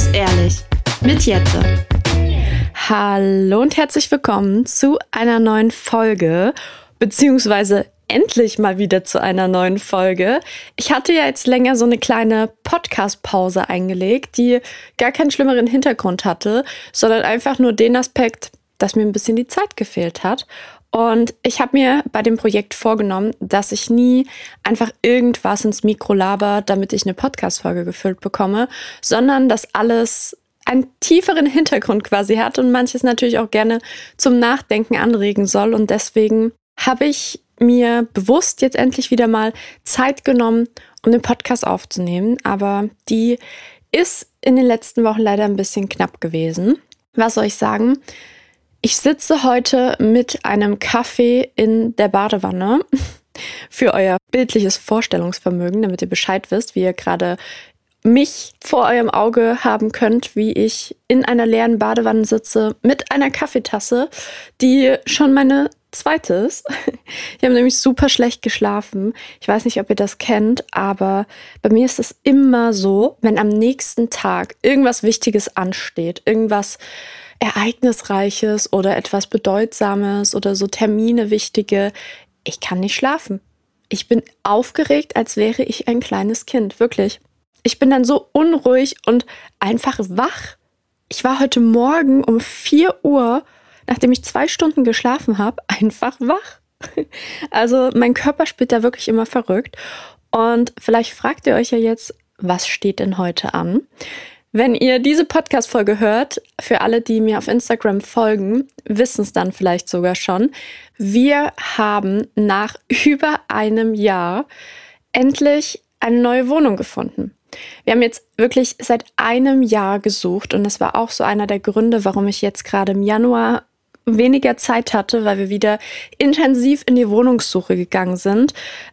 muss ehrlich mit Jette. Hallo und herzlich willkommen zu einer neuen Folge, beziehungsweise endlich mal wieder zu einer neuen Folge. Ich hatte ja jetzt länger so eine kleine Podcast-Pause eingelegt, die gar keinen schlimmeren Hintergrund hatte, sondern einfach nur den Aspekt, dass mir ein bisschen die Zeit gefehlt hat. Und ich habe mir bei dem Projekt vorgenommen, dass ich nie einfach irgendwas ins Mikro laber, damit ich eine Podcast-Folge gefüllt bekomme, sondern dass alles einen tieferen Hintergrund quasi hat und manches natürlich auch gerne zum Nachdenken anregen soll. Und deswegen habe ich mir bewusst jetzt endlich wieder mal Zeit genommen, um den Podcast aufzunehmen. Aber die ist in den letzten Wochen leider ein bisschen knapp gewesen. Was soll ich sagen? Ich sitze heute mit einem Kaffee in der Badewanne für euer bildliches Vorstellungsvermögen, damit ihr Bescheid wisst, wie ihr gerade mich vor eurem Auge haben könnt, wie ich in einer leeren Badewanne sitze mit einer Kaffeetasse, die schon meine zweite ist. Ich habe nämlich super schlecht geschlafen. Ich weiß nicht, ob ihr das kennt, aber bei mir ist es immer so, wenn am nächsten Tag irgendwas Wichtiges ansteht, irgendwas Ereignisreiches oder etwas Bedeutsames oder so Termine wichtige, ich kann nicht schlafen. Ich bin aufgeregt, als wäre ich ein kleines Kind, wirklich. Ich bin dann so unruhig und einfach wach. Ich war heute Morgen um 4 Uhr, nachdem ich zwei Stunden geschlafen habe, einfach wach. Also mein Körper spielt da wirklich immer verrückt. Und vielleicht fragt ihr euch ja jetzt, was steht denn heute an? Wenn ihr diese Podcast-Folge hört, für alle, die mir auf Instagram folgen, wissen es dann vielleicht sogar schon. Wir haben nach über einem Jahr endlich eine neue Wohnung gefunden. Wir haben jetzt wirklich seit einem Jahr gesucht und das war auch so einer der Gründe, warum ich jetzt gerade im Januar weniger Zeit hatte, weil wir wieder intensiv in die Wohnungssuche gegangen sind.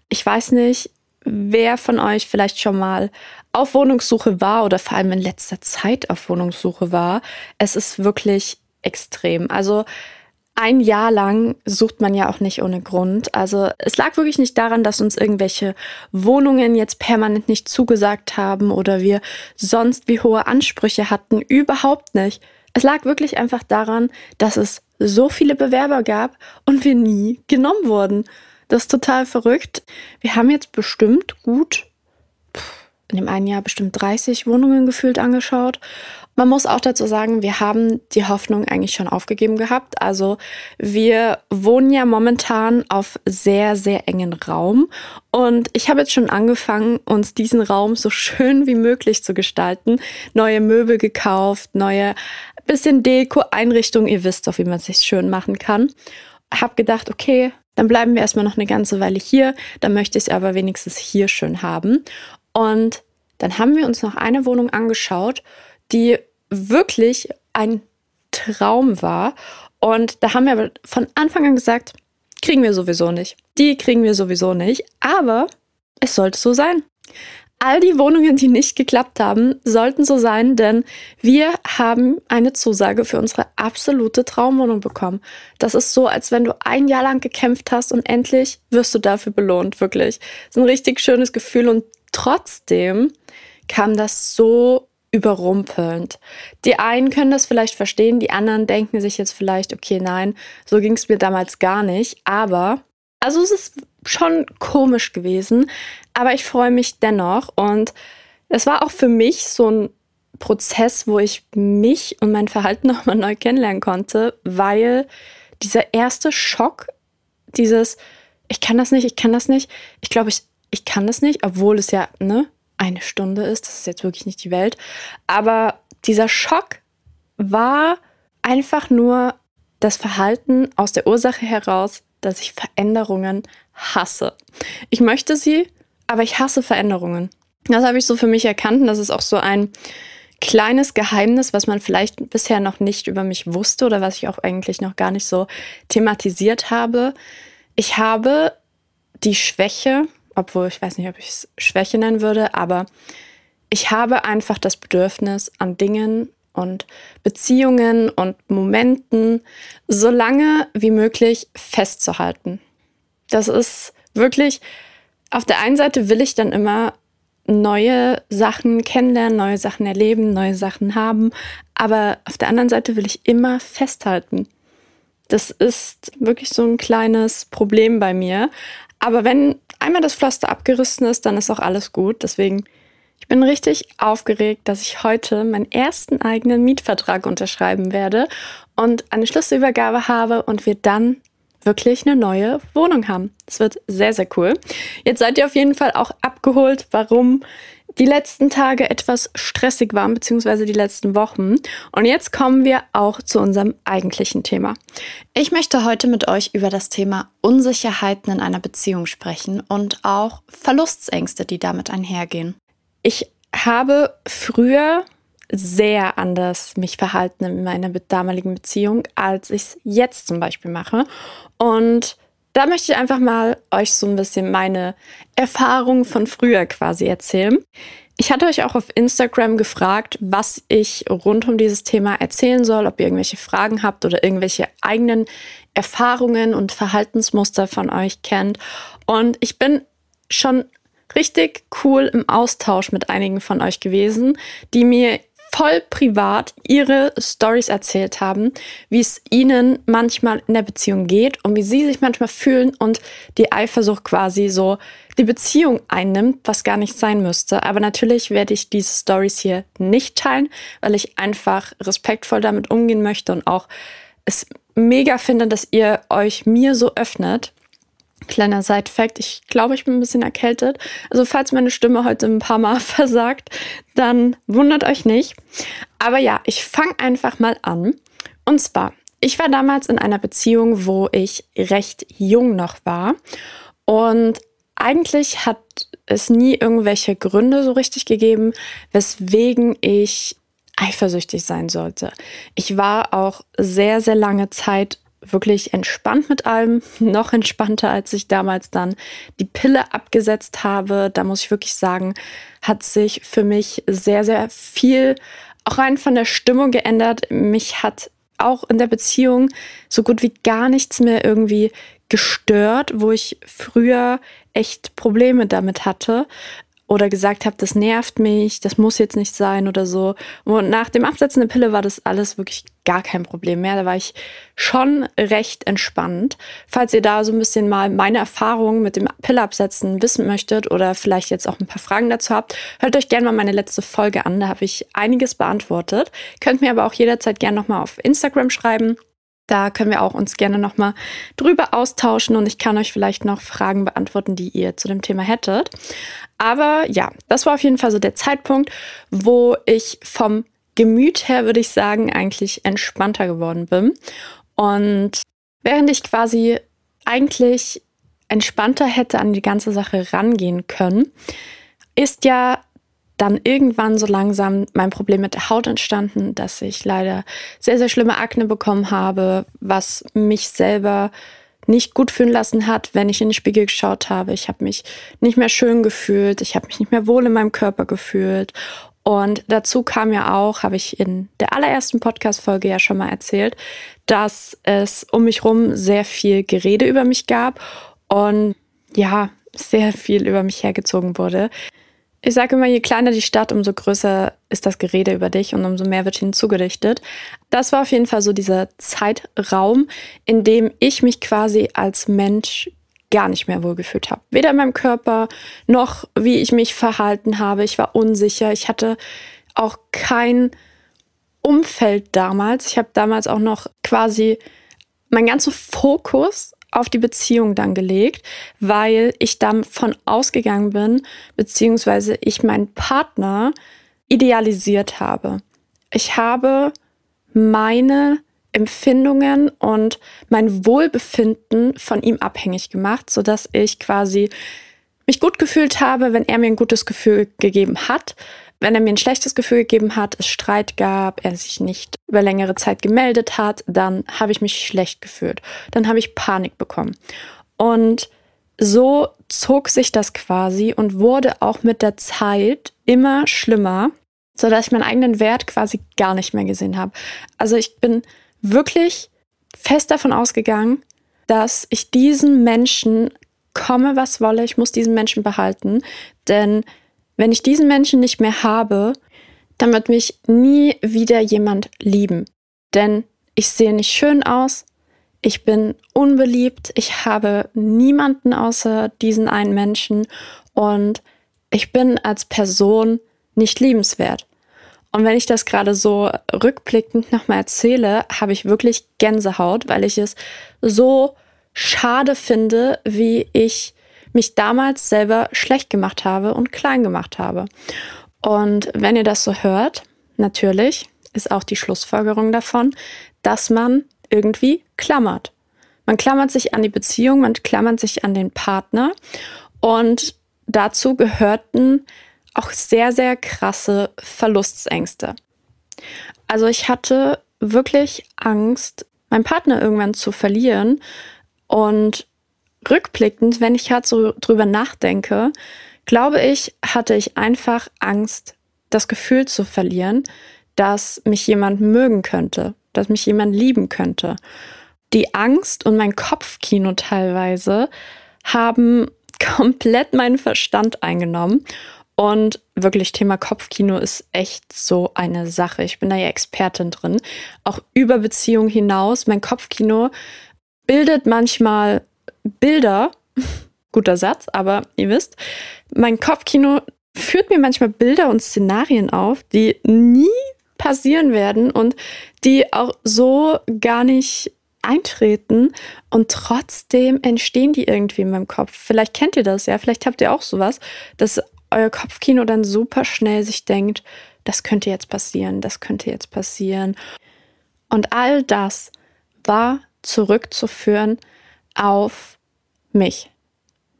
Ich weiß nicht, wer von euch vielleicht schon mal auf Wohnungssuche war oder vor allem in letzter Zeit auf Wohnungssuche war. Es ist wirklich extrem. Also ein Jahr lang sucht man ja auch nicht ohne Grund. Also es lag wirklich nicht daran, dass uns irgendwelche Wohnungen jetzt permanent nicht zugesagt haben oder wir sonst wie hohe Ansprüche hatten. Überhaupt nicht. Es lag wirklich einfach daran, dass es so viele Bewerber gab und wir nie genommen wurden. Das ist total verrückt. Wir haben jetzt bestimmt gut, in dem einen Jahr bestimmt 30 Wohnungen gefühlt angeschaut. Man muss auch dazu sagen, wir haben die Hoffnung eigentlich schon aufgegeben gehabt. Also wir wohnen ja momentan auf sehr, sehr engen Raum. Und ich habe jetzt schon angefangen, uns diesen Raum so schön wie möglich zu gestalten. Neue Möbel gekauft, neue bisschen Deko, Einrichtung. Ihr wisst doch, wie man es sich schön machen kann. Hab gedacht, okay, dann bleiben wir erstmal noch eine ganze Weile hier. Dann möchte ich es aber wenigstens hier schön haben. Und dann haben wir uns noch eine Wohnung angeschaut, die wirklich ein Traum war. Und da haben wir aber von Anfang an gesagt, kriegen wir sowieso nicht. Die kriegen wir sowieso nicht. Aber es sollte so sein. All die Wohnungen, die nicht geklappt haben, sollten so sein, denn wir haben eine Zusage für unsere absolute Traumwohnung bekommen. Das ist so, als wenn du ein Jahr lang gekämpft hast und endlich wirst du dafür belohnt, wirklich. Das ist ein richtig schönes Gefühl und trotzdem kam das so überrumpelnd. Die einen können das vielleicht verstehen, die anderen denken sich jetzt vielleicht, okay, nein, so ging es mir damals gar nicht, aber also es ist schon komisch gewesen, aber ich freue mich dennoch. Und es war auch für mich so ein Prozess, wo ich mich und mein Verhalten nochmal neu kennenlernen konnte, weil dieser erste Schock, dieses, ich kann das nicht, ich kann das nicht, ich glaube, ich, ich kann das nicht, obwohl es ja ne, eine Stunde ist, das ist jetzt wirklich nicht die Welt, aber dieser Schock war einfach nur das Verhalten aus der Ursache heraus, dass ich Veränderungen hasse. Ich möchte sie, aber ich hasse Veränderungen. Das habe ich so für mich erkannt und das ist auch so ein kleines Geheimnis, was man vielleicht bisher noch nicht über mich wusste oder was ich auch eigentlich noch gar nicht so thematisiert habe. Ich habe die Schwäche, obwohl ich weiß nicht, ob ich es Schwäche nennen würde, aber ich habe einfach das Bedürfnis an Dingen und Beziehungen und Momenten so lange wie möglich festzuhalten. Das ist wirklich, auf der einen Seite will ich dann immer neue Sachen kennenlernen, neue Sachen erleben, neue Sachen haben. Aber auf der anderen Seite will ich immer festhalten. Das ist wirklich so ein kleines Problem bei mir. Aber wenn einmal das Pflaster abgerissen ist, dann ist auch alles gut. Deswegen, ich bin richtig aufgeregt, dass ich heute meinen ersten eigenen Mietvertrag unterschreiben werde und eine Schlüsselübergabe habe und wir dann wirklich eine neue Wohnung haben. Das wird sehr, sehr cool. Jetzt seid ihr auf jeden Fall auch abgeholt, warum die letzten Tage etwas stressig waren, beziehungsweise die letzten Wochen. Und jetzt kommen wir auch zu unserem eigentlichen Thema. Ich möchte heute mit euch über das Thema Unsicherheiten in einer Beziehung sprechen und auch Verlustängste, die damit einhergehen. Ich habe früher sehr anders mich verhalten in meiner damaligen Beziehung, als ich es jetzt zum Beispiel mache. Und da möchte ich einfach mal euch so ein bisschen meine Erfahrungen von früher quasi erzählen. Ich hatte euch auch auf Instagram gefragt, was ich rund um dieses Thema erzählen soll, ob ihr irgendwelche Fragen habt oder irgendwelche eigenen Erfahrungen und Verhaltensmuster von euch kennt. Und ich bin schon richtig cool im Austausch mit einigen von euch gewesen, die mir voll privat ihre Stories erzählt haben, wie es ihnen manchmal in der Beziehung geht und wie sie sich manchmal fühlen und die Eifersucht quasi so die Beziehung einnimmt, was gar nicht sein müsste. Aber natürlich werde ich diese Stories hier nicht teilen, weil ich einfach respektvoll damit umgehen möchte und auch es mega finde, dass ihr euch mir so öffnet Kleiner Side-Fact, ich glaube, ich bin ein bisschen erkältet. Also falls meine Stimme heute ein paar Mal versagt, dann wundert euch nicht. Aber ja, ich fange einfach mal an. Und zwar, ich war damals in einer Beziehung, wo ich recht jung noch war. Und eigentlich hat es nie irgendwelche Gründe so richtig gegeben, weswegen ich eifersüchtig sein sollte. Ich war auch sehr, sehr lange Zeit wirklich entspannt mit allem, noch entspannter, als ich damals dann die Pille abgesetzt habe. Da muss ich wirklich sagen, hat sich für mich sehr, sehr viel auch rein von der Stimmung geändert. Mich hat auch in der Beziehung so gut wie gar nichts mehr irgendwie gestört, wo ich früher echt Probleme damit hatte oder gesagt habe, das nervt mich, das muss jetzt nicht sein oder so. Und nach dem Absetzen der Pille war das alles wirklich gar kein Problem mehr. Da war ich schon recht entspannt. Falls ihr da so ein bisschen mal meine Erfahrungen mit dem Pilleabsetzen wissen möchtet oder vielleicht jetzt auch ein paar Fragen dazu habt, hört euch gerne mal meine letzte Folge an. Da habe ich einiges beantwortet. Könnt mir aber auch jederzeit gerne nochmal auf Instagram schreiben da können wir auch uns gerne nochmal drüber austauschen und ich kann euch vielleicht noch Fragen beantworten, die ihr zu dem Thema hättet. Aber ja, das war auf jeden Fall so der Zeitpunkt, wo ich vom Gemüt her, würde ich sagen, eigentlich entspannter geworden bin. Und während ich quasi eigentlich entspannter hätte an die ganze Sache rangehen können, ist ja dann irgendwann so langsam mein Problem mit der Haut entstanden, dass ich leider sehr, sehr schlimme Akne bekommen habe, was mich selber nicht gut fühlen lassen hat, wenn ich in den Spiegel geschaut habe. Ich habe mich nicht mehr schön gefühlt, ich habe mich nicht mehr wohl in meinem Körper gefühlt. Und dazu kam ja auch, habe ich in der allerersten Podcast-Folge ja schon mal erzählt, dass es um mich rum sehr viel Gerede über mich gab und ja, sehr viel über mich hergezogen wurde. Ich sage immer, je kleiner die Stadt, umso größer ist das Gerede über dich und umso mehr wird ihnen. Das war auf jeden Fall so dieser Zeitraum, in dem ich mich quasi als Mensch gar nicht mehr wohlgefühlt habe. Weder in meinem Körper noch wie ich mich verhalten habe. Ich war unsicher. Ich hatte auch kein Umfeld damals. Ich habe damals auch noch quasi mein ganzer Fokus auf die Beziehung dann gelegt, weil ich davon ausgegangen bin, beziehungsweise ich meinen Partner idealisiert habe. Ich habe meine Empfindungen und mein Wohlbefinden von ihm abhängig gemacht, sodass ich quasi mich gut gefühlt habe, wenn er mir ein gutes Gefühl gegeben hat wenn er mir ein schlechtes Gefühl gegeben hat, es Streit gab, er sich nicht über längere Zeit gemeldet hat, dann habe ich mich schlecht gefühlt. Dann habe ich Panik bekommen. Und so zog sich das quasi und wurde auch mit der Zeit immer schlimmer, sodass ich meinen eigenen Wert quasi gar nicht mehr gesehen habe. Also ich bin wirklich fest davon ausgegangen, dass ich diesen Menschen komme, was wolle, ich muss diesen Menschen behalten, denn wenn ich diesen Menschen nicht mehr habe, dann wird mich nie wieder jemand lieben. Denn ich sehe nicht schön aus, ich bin unbeliebt, ich habe niemanden außer diesen einen Menschen und ich bin als Person nicht liebenswert. Und wenn ich das gerade so rückblickend nochmal erzähle, habe ich wirklich Gänsehaut, weil ich es so schade finde, wie ich mich damals selber schlecht gemacht habe und klein gemacht habe. Und wenn ihr das so hört, natürlich ist auch die Schlussfolgerung davon, dass man irgendwie klammert. Man klammert sich an die Beziehung, man klammert sich an den Partner und dazu gehörten auch sehr, sehr krasse Verlustsängste. Also ich hatte wirklich Angst, meinen Partner irgendwann zu verlieren. Und rückblickend, wenn ich halt so drüber nachdenke, glaube ich, hatte ich einfach Angst, das Gefühl zu verlieren, dass mich jemand mögen könnte, dass mich jemand lieben könnte. Die Angst und mein Kopfkino teilweise haben komplett meinen Verstand eingenommen und wirklich, Thema Kopfkino ist echt so eine Sache. Ich bin da ja Expertin drin. Auch über Beziehungen hinaus. Mein Kopfkino bildet manchmal Bilder. Guter Satz, aber ihr wisst, mein Kopfkino führt mir manchmal Bilder und Szenarien auf, die nie passieren werden und die auch so gar nicht eintreten und trotzdem entstehen die irgendwie in meinem Kopf. Vielleicht kennt ihr das, ja, vielleicht habt ihr auch sowas, dass euer Kopfkino dann super schnell sich denkt, das könnte jetzt passieren, das könnte jetzt passieren. Und all das war zurückzuführen auf mich.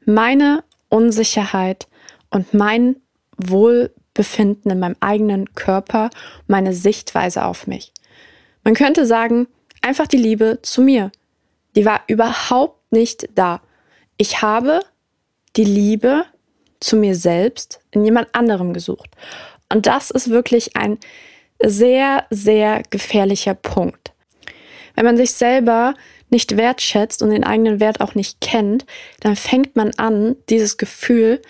Meine Unsicherheit und mein Wohlbefinden in meinem eigenen Körper, meine Sichtweise auf mich. Man könnte sagen, einfach die Liebe zu mir. Die war überhaupt nicht da. Ich habe die Liebe zu mir selbst in jemand anderem gesucht. Und das ist wirklich ein sehr, sehr gefährlicher Punkt. Wenn man sich selber nicht wertschätzt und den eigenen Wert auch nicht kennt, dann fängt man an, dieses Gefühl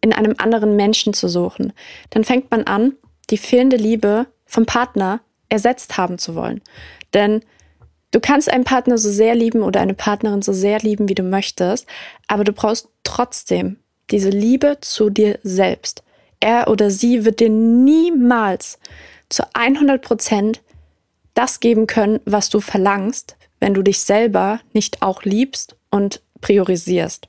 in einem anderen Menschen zu suchen. Dann fängt man an, die fehlende Liebe vom Partner ersetzt haben zu wollen. Denn du kannst einen Partner so sehr lieben oder eine Partnerin so sehr lieben, wie du möchtest, aber du brauchst trotzdem diese Liebe zu dir selbst. Er oder sie wird dir niemals zu 100 Prozent das geben können, was du verlangst, wenn du dich selber nicht auch liebst und priorisierst.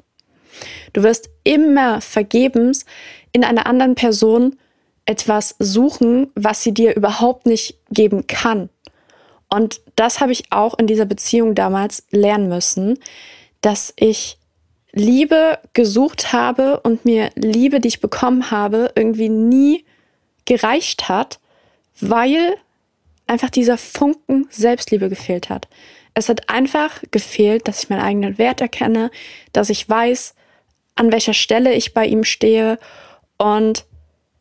Du wirst immer vergebens in einer anderen Person etwas suchen, was sie dir überhaupt nicht geben kann. Und das habe ich auch in dieser Beziehung damals lernen müssen, dass ich Liebe gesucht habe und mir Liebe, die ich bekommen habe, irgendwie nie gereicht hat, weil einfach dieser Funken Selbstliebe gefehlt hat. Es hat einfach gefehlt, dass ich meinen eigenen Wert erkenne, dass ich weiß, an welcher Stelle ich bei ihm stehe. Und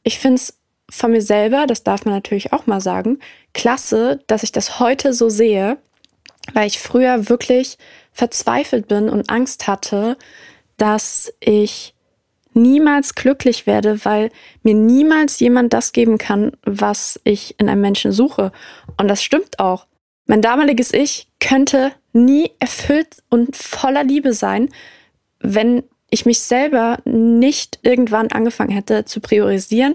ich finde es von mir selber, das darf man natürlich auch mal sagen, klasse, dass ich das heute so sehe, weil ich früher wirklich verzweifelt bin und Angst hatte, dass ich niemals glücklich werde, weil mir niemals jemand das geben kann, was ich in einem Menschen suche. Und das stimmt auch. Mein damaliges Ich könnte nie erfüllt und voller Liebe sein, wenn ich mich selber nicht irgendwann angefangen hätte zu priorisieren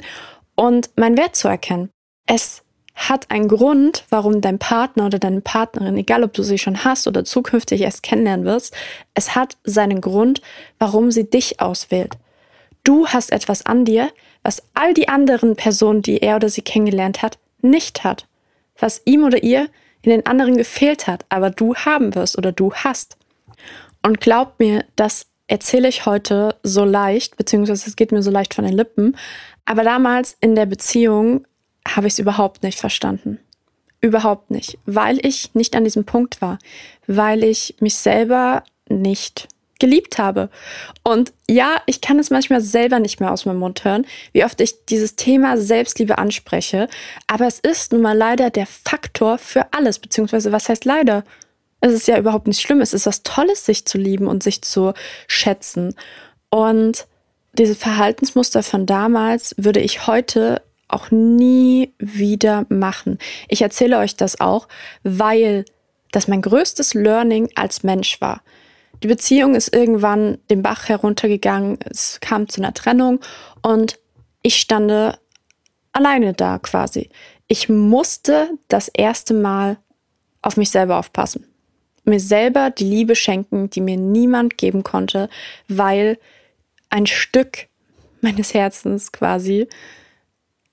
und meinen Wert zu erkennen. Es hat einen Grund, warum dein Partner oder deine Partnerin, egal ob du sie schon hast oder zukünftig erst kennenlernen wirst, es hat seinen Grund, warum sie dich auswählt. Du hast etwas an dir, was all die anderen Personen, die er oder sie kennengelernt hat, nicht hat. Was ihm oder ihr in den anderen gefehlt hat, aber du haben wirst oder du hast. Und glaub mir, das erzähle ich heute so leicht, beziehungsweise es geht mir so leicht von den Lippen. Aber damals in der Beziehung habe ich es überhaupt nicht verstanden. Überhaupt nicht, weil ich nicht an diesem Punkt war, weil ich mich selber nicht geliebt habe. Und ja, ich kann es manchmal selber nicht mehr aus meinem Mund hören, wie oft ich dieses Thema Selbstliebe anspreche, aber es ist nun mal leider der Faktor für alles, beziehungsweise was heißt leider? Es ist ja überhaupt nicht schlimm, es ist was Tolles, sich zu lieben und sich zu schätzen. Und diese Verhaltensmuster von damals würde ich heute auch nie wieder machen. Ich erzähle euch das auch, weil das mein größtes Learning als Mensch war. Die Beziehung ist irgendwann den Bach heruntergegangen, es kam zu einer Trennung und ich stande alleine da quasi. Ich musste das erste Mal auf mich selber aufpassen. Mir selber die Liebe schenken, die mir niemand geben konnte, weil ein Stück meines Herzens quasi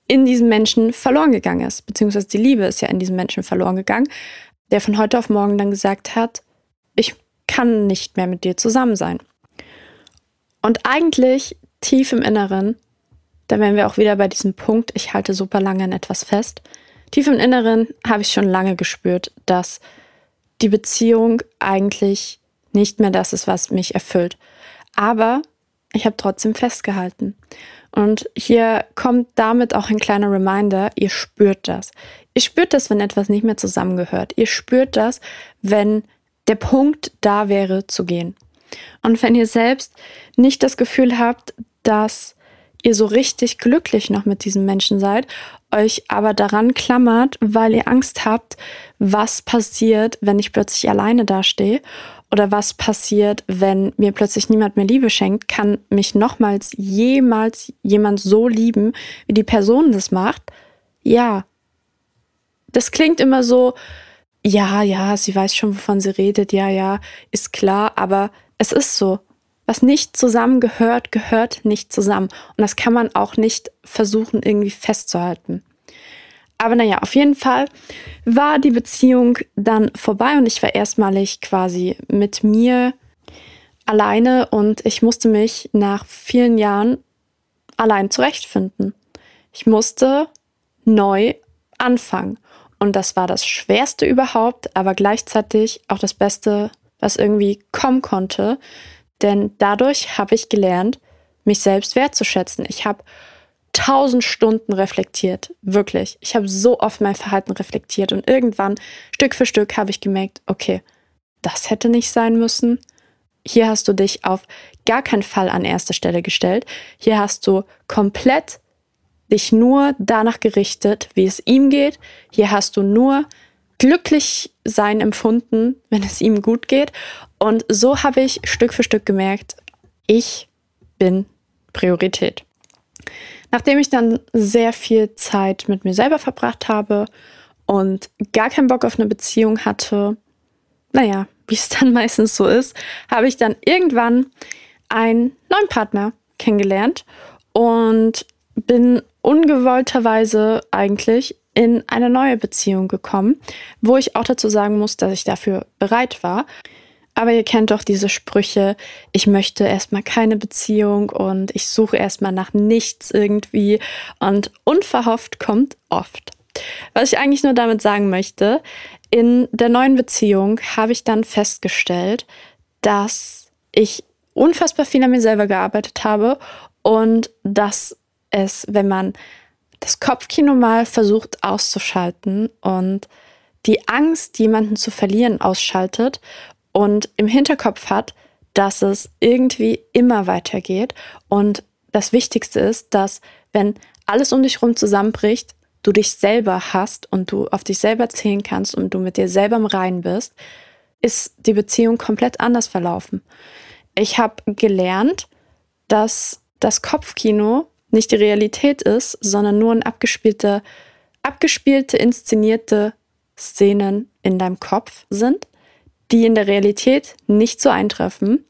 in diesem Menschen verloren gegangen ist. Beziehungsweise die Liebe ist ja in diesem Menschen verloren gegangen, der von heute auf morgen dann gesagt hat, ich kann nicht mehr mit dir zusammen sein. Und eigentlich tief im Inneren, da wären wir auch wieder bei diesem Punkt, ich halte super lange an etwas fest. Tief im Inneren habe ich schon lange gespürt, dass die Beziehung eigentlich nicht mehr das ist, was mich erfüllt. Aber ich habe trotzdem festgehalten. Und hier kommt damit auch ein kleiner Reminder, ihr spürt das. Ihr spürt das, wenn etwas nicht mehr zusammengehört. Ihr spürt das, wenn der Punkt da wäre zu gehen. Und wenn ihr selbst nicht das Gefühl habt, dass ihr so richtig glücklich noch mit diesem Menschen seid, euch aber daran klammert, weil ihr Angst habt, was passiert, wenn ich plötzlich alleine dastehe oder was passiert, wenn mir plötzlich niemand mehr Liebe schenkt, kann mich nochmals jemals jemand so lieben, wie die Person das macht? Ja. Das klingt immer so, ja, ja, sie weiß schon, wovon sie redet, ja, ja, ist klar, aber es ist so. Was nicht zusammengehört, gehört nicht zusammen. Und das kann man auch nicht versuchen, irgendwie festzuhalten. Aber naja, auf jeden Fall war die Beziehung dann vorbei und ich war erstmalig quasi mit mir alleine und ich musste mich nach vielen Jahren allein zurechtfinden. Ich musste neu anfangen. Und das war das Schwerste überhaupt, aber gleichzeitig auch das Beste, was irgendwie kommen konnte. Denn dadurch habe ich gelernt, mich selbst wertzuschätzen. Ich habe tausend Stunden reflektiert, wirklich. Ich habe so oft mein Verhalten reflektiert und irgendwann, Stück für Stück, habe ich gemerkt, okay, das hätte nicht sein müssen. Hier hast du dich auf gar keinen Fall an erste Stelle gestellt. Hier hast du komplett dich nur danach gerichtet, wie es ihm geht. Hier hast du nur glücklich sein empfunden, wenn es ihm gut geht. Und so habe ich Stück für Stück gemerkt, ich bin Priorität. Nachdem ich dann sehr viel Zeit mit mir selber verbracht habe und gar keinen Bock auf eine Beziehung hatte, naja, wie es dann meistens so ist, habe ich dann irgendwann einen neuen Partner kennengelernt und bin ungewollterweise eigentlich in eine neue Beziehung gekommen, wo ich auch dazu sagen muss, dass ich dafür bereit war. Aber ihr kennt doch diese Sprüche, ich möchte erstmal keine Beziehung und ich suche erstmal nach nichts irgendwie und unverhofft kommt oft. Was ich eigentlich nur damit sagen möchte, in der neuen Beziehung habe ich dann festgestellt, dass ich unfassbar viel an mir selber gearbeitet habe und dass es, wenn man das Kopfkino mal versucht auszuschalten und die Angst, jemanden zu verlieren, ausschaltet und im Hinterkopf hat, dass es irgendwie immer weitergeht. Und das Wichtigste ist, dass wenn alles um dich herum zusammenbricht, du dich selber hast und du auf dich selber zählen kannst und du mit dir selber im Reinen bist, ist die Beziehung komplett anders verlaufen. Ich habe gelernt, dass das Kopfkino nicht die Realität ist, sondern nur ein abgespielte, abgespielte, inszenierte Szenen in deinem Kopf sind die in der Realität nicht so eintreffen.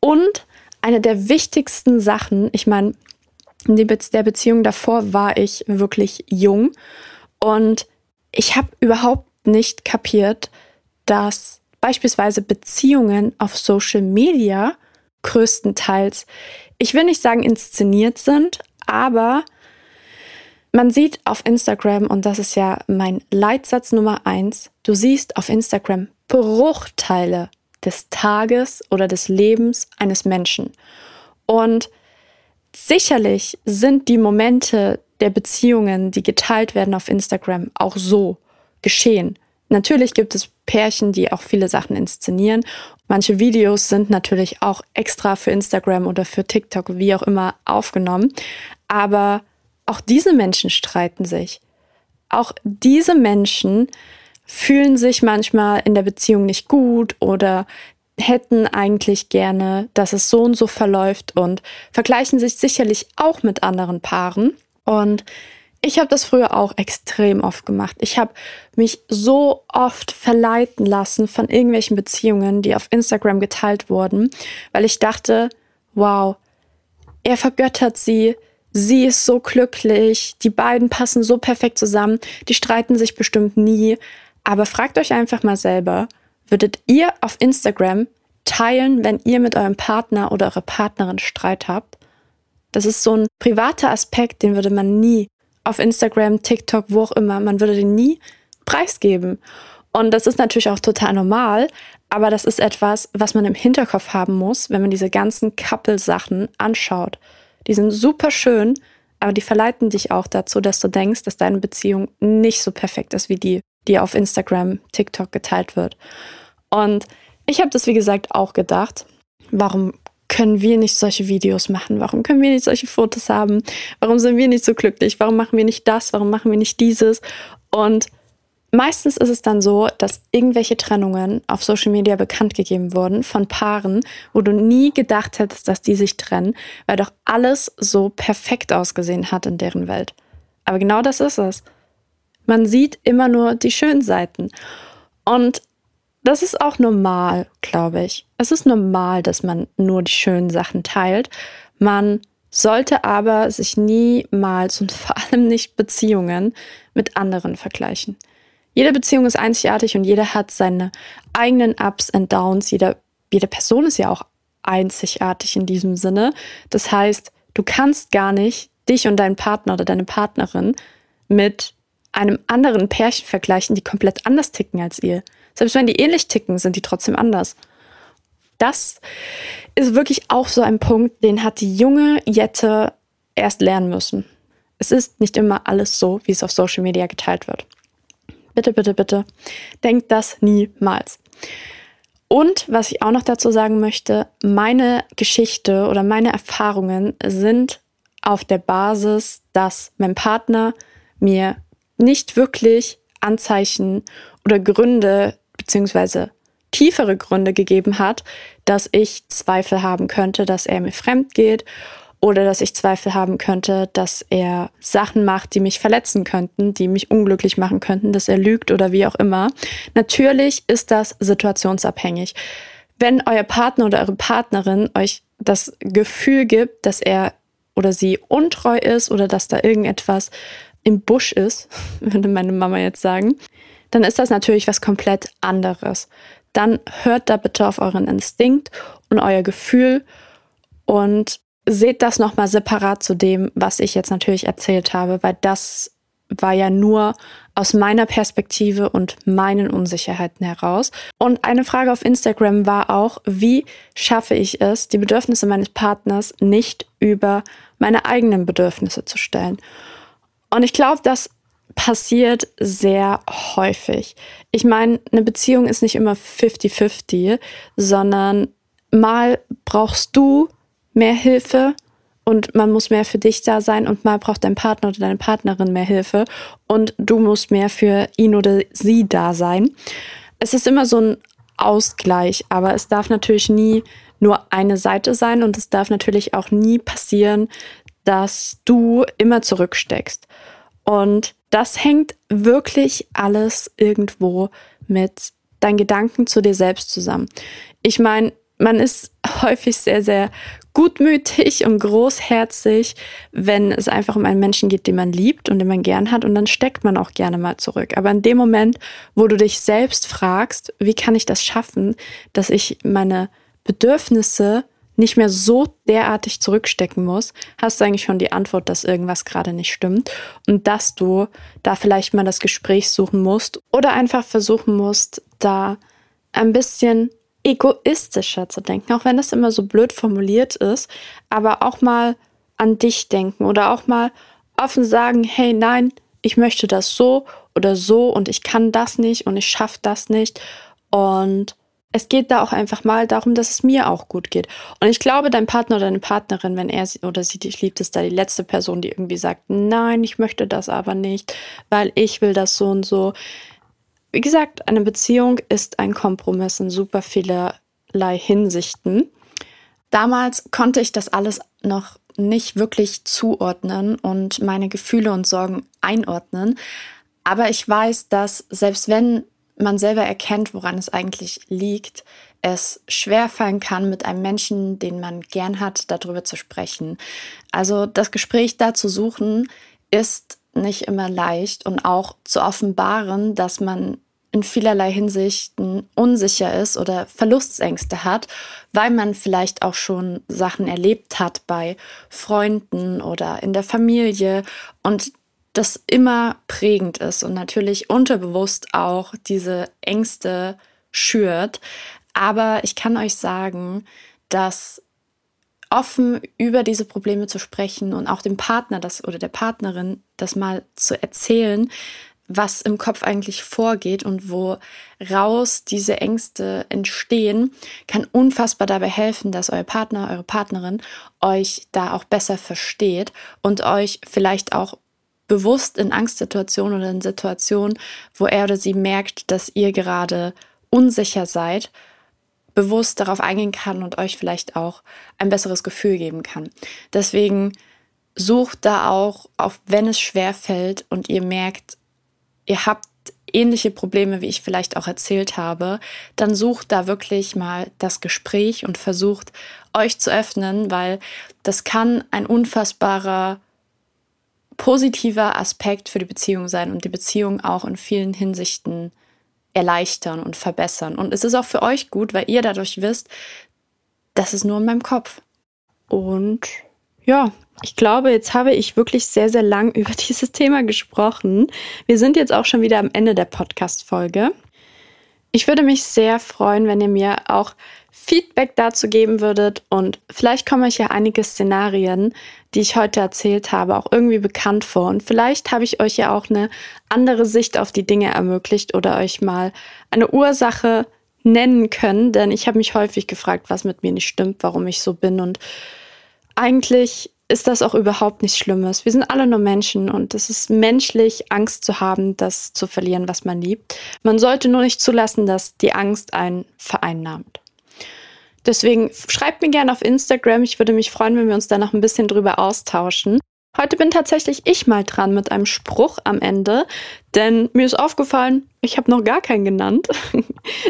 Und eine der wichtigsten Sachen, ich meine, in der Beziehung davor war ich wirklich jung und ich habe überhaupt nicht kapiert, dass beispielsweise Beziehungen auf Social Media größtenteils, ich will nicht sagen inszeniert sind, aber man sieht auf Instagram, und das ist ja mein Leitsatz Nummer eins, du siehst auf Instagram Bruchteile des Tages oder des Lebens eines Menschen. Und sicherlich sind die Momente der Beziehungen, die geteilt werden auf Instagram, auch so geschehen. Natürlich gibt es Pärchen, die auch viele Sachen inszenieren. Manche Videos sind natürlich auch extra für Instagram oder für TikTok, wie auch immer, aufgenommen. Aber auch diese Menschen streiten sich. Auch diese Menschen fühlen sich manchmal in der Beziehung nicht gut oder hätten eigentlich gerne, dass es so und so verläuft und vergleichen sich sicherlich auch mit anderen Paaren. Und ich habe das früher auch extrem oft gemacht. Ich habe mich so oft verleiten lassen von irgendwelchen Beziehungen, die auf Instagram geteilt wurden, weil ich dachte, wow, er vergöttert sie, sie ist so glücklich, die beiden passen so perfekt zusammen, die streiten sich bestimmt nie. Aber fragt euch einfach mal selber, würdet ihr auf Instagram teilen, wenn ihr mit eurem Partner oder eurer Partnerin Streit habt? Das ist so ein privater Aspekt, den würde man nie auf Instagram, TikTok, wo auch immer, man würde den nie preisgeben. Und das ist natürlich auch total normal, aber das ist etwas, was man im Hinterkopf haben muss, wenn man diese ganzen Couple-Sachen anschaut. Die sind super schön, aber die verleiten dich auch dazu, dass du denkst, dass deine Beziehung nicht so perfekt ist wie die, die auf Instagram, TikTok geteilt wird. Und ich habe das, wie gesagt, auch gedacht. Warum können wir nicht solche Videos machen? Warum können wir nicht solche Fotos haben? Warum sind wir nicht so glücklich? Warum machen wir nicht das? Warum machen wir nicht dieses? Und meistens ist es dann so, dass irgendwelche Trennungen auf Social Media bekannt gegeben wurden von Paaren, wo du nie gedacht hättest, dass die sich trennen, weil doch alles so perfekt ausgesehen hat in deren Welt. Aber genau das ist es. Man sieht immer nur die schönen Seiten. Und das ist auch normal, glaube ich. Es ist normal, dass man nur die schönen Sachen teilt. Man sollte aber sich niemals und vor allem nicht Beziehungen mit anderen vergleichen. Jede Beziehung ist einzigartig und jeder hat seine eigenen Ups und Downs. Jeder, jede Person ist ja auch einzigartig in diesem Sinne. Das heißt, du kannst gar nicht dich und deinen Partner oder deine Partnerin mit einem anderen Pärchen vergleichen, die komplett anders ticken als ihr. Selbst wenn die ähnlich ticken, sind die trotzdem anders. Das ist wirklich auch so ein Punkt, den hat die junge Jette erst lernen müssen. Es ist nicht immer alles so, wie es auf Social Media geteilt wird. Bitte, bitte, bitte, denkt das niemals. Und was ich auch noch dazu sagen möchte, meine Geschichte oder meine Erfahrungen sind auf der Basis, dass mein Partner mir nicht wirklich Anzeichen oder Gründe beziehungsweise tiefere Gründe gegeben hat, dass ich Zweifel haben könnte, dass er mir fremd geht oder dass ich Zweifel haben könnte, dass er Sachen macht, die mich verletzen könnten, die mich unglücklich machen könnten, dass er lügt oder wie auch immer. Natürlich ist das situationsabhängig. Wenn euer Partner oder eure Partnerin euch das Gefühl gibt, dass er oder sie untreu ist oder dass da irgendetwas im Busch ist, würde meine Mama jetzt sagen, dann ist das natürlich was komplett anderes. Dann hört da bitte auf euren Instinkt und euer Gefühl und seht das nochmal separat zu dem, was ich jetzt natürlich erzählt habe, weil das war ja nur aus meiner Perspektive und meinen Unsicherheiten heraus. Und eine Frage auf Instagram war auch, wie schaffe ich es, die Bedürfnisse meines Partners nicht über meine eigenen Bedürfnisse zu stellen? Und ich glaube, das passiert sehr häufig. Ich meine, eine Beziehung ist nicht immer 50-50, sondern mal brauchst du mehr Hilfe und man muss mehr für dich da sein und mal braucht dein Partner oder deine Partnerin mehr Hilfe und du musst mehr für ihn oder sie da sein. Es ist immer so ein Ausgleich, aber es darf natürlich nie nur eine Seite sein und es darf natürlich auch nie passieren, dass du immer zurücksteckst. Und das hängt wirklich alles irgendwo mit deinen Gedanken zu dir selbst zusammen. Ich meine, man ist häufig sehr, sehr gutmütig und großherzig, wenn es einfach um einen Menschen geht, den man liebt und den man gern hat. Und dann steckt man auch gerne mal zurück. Aber in dem Moment, wo du dich selbst fragst, wie kann ich das schaffen, dass ich meine Bedürfnisse nicht mehr so derartig zurückstecken muss, hast du eigentlich schon die Antwort, dass irgendwas gerade nicht stimmt und dass du da vielleicht mal das Gespräch suchen musst oder einfach versuchen musst, da ein bisschen egoistischer zu denken, auch wenn das immer so blöd formuliert ist, aber auch mal an dich denken oder auch mal offen sagen, hey, nein, ich möchte das so oder so und ich kann das nicht und ich schaffe das nicht. Und es geht da auch einfach mal darum, dass es mir auch gut geht. Und ich glaube, dein Partner oder deine Partnerin, wenn er oder sie dich liebt, ist da die letzte Person, die irgendwie sagt, nein, ich möchte das aber nicht, weil ich will das so und so. Wie gesagt, eine Beziehung ist ein Kompromiss in super vielerlei Hinsichten. Damals konnte ich das alles noch nicht wirklich zuordnen und meine Gefühle und Sorgen einordnen. Aber ich weiß, dass selbst wenn man selber erkennt, woran es eigentlich liegt, es schwer fallen kann, mit einem Menschen, den man gern hat, darüber zu sprechen. Also das Gespräch da zu suchen, ist nicht immer leicht und auch zu offenbaren, dass man in vielerlei Hinsichten unsicher ist oder Verlustsängste hat, weil man vielleicht auch schon Sachen erlebt hat bei Freunden oder in der Familie und das immer prägend ist und natürlich unterbewusst auch diese Ängste schürt. Aber ich kann euch sagen, dass offen über diese Probleme zu sprechen und auch dem Partner das oder der Partnerin das mal zu erzählen, was im Kopf eigentlich vorgeht und wo raus diese Ängste entstehen, kann unfassbar dabei helfen, dass euer Partner, eure Partnerin euch da auch besser versteht und euch vielleicht auch bewusst in Angstsituationen oder in Situationen, wo er oder sie merkt, dass ihr gerade unsicher seid, bewusst darauf eingehen kann und euch vielleicht auch ein besseres Gefühl geben kann. Deswegen sucht da auch, auch wenn es schwer fällt und ihr merkt, ihr habt ähnliche Probleme, wie ich vielleicht auch erzählt habe, dann sucht da wirklich mal das Gespräch und versucht euch zu öffnen, weil das kann ein unfassbarer positiver Aspekt für die Beziehung sein und die Beziehung auch in vielen Hinsichten erleichtern und verbessern. Und es ist auch für euch gut, weil ihr dadurch wisst, das ist nur in meinem Kopf. Und ja, ich glaube, jetzt habe ich wirklich sehr, sehr lang über dieses Thema gesprochen. Wir sind jetzt auch schon wieder am Ende der Podcast-Folge. Ich würde mich sehr freuen, wenn ihr mir auch Feedback dazu geben würdet und vielleicht kommen euch ja einige Szenarien, die ich heute erzählt habe, auch irgendwie bekannt vor und vielleicht habe ich euch ja auch eine andere Sicht auf die Dinge ermöglicht oder euch mal eine Ursache nennen können, denn ich habe mich häufig gefragt, was mit mir nicht stimmt, warum ich so bin und eigentlich ist das auch überhaupt nichts Schlimmes. Wir sind alle nur Menschen und es ist menschlich, Angst zu haben, das zu verlieren, was man liebt. Man sollte nur nicht zulassen, dass die Angst einen vereinnahmt. Deswegen schreibt mir gerne auf Instagram. Ich würde mich freuen, wenn wir uns da noch ein bisschen drüber austauschen. Heute bin tatsächlich ich mal dran mit einem Spruch am Ende, denn mir ist aufgefallen, ich habe noch gar keinen genannt.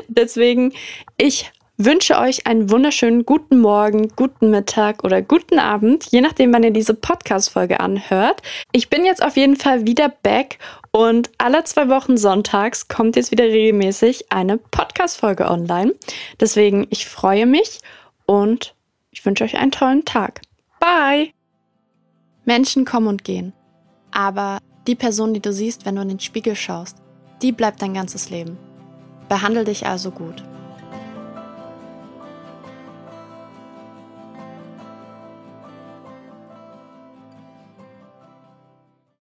Deswegen, ich wünsche euch einen wunderschönen guten Morgen, guten Mittag oder guten Abend, je nachdem, wann ihr diese Podcast-Folge anhört. Ich bin jetzt auf jeden Fall wieder back und alle zwei Wochen sonntags kommt jetzt wieder regelmäßig eine Podcast-Folge online. Deswegen, ich freue mich und ich wünsche euch einen tollen Tag. Bye! Menschen kommen und gehen. Aber die Person, die du siehst, wenn du in den Spiegel schaust, die bleibt dein ganzes Leben. Behandle dich also gut.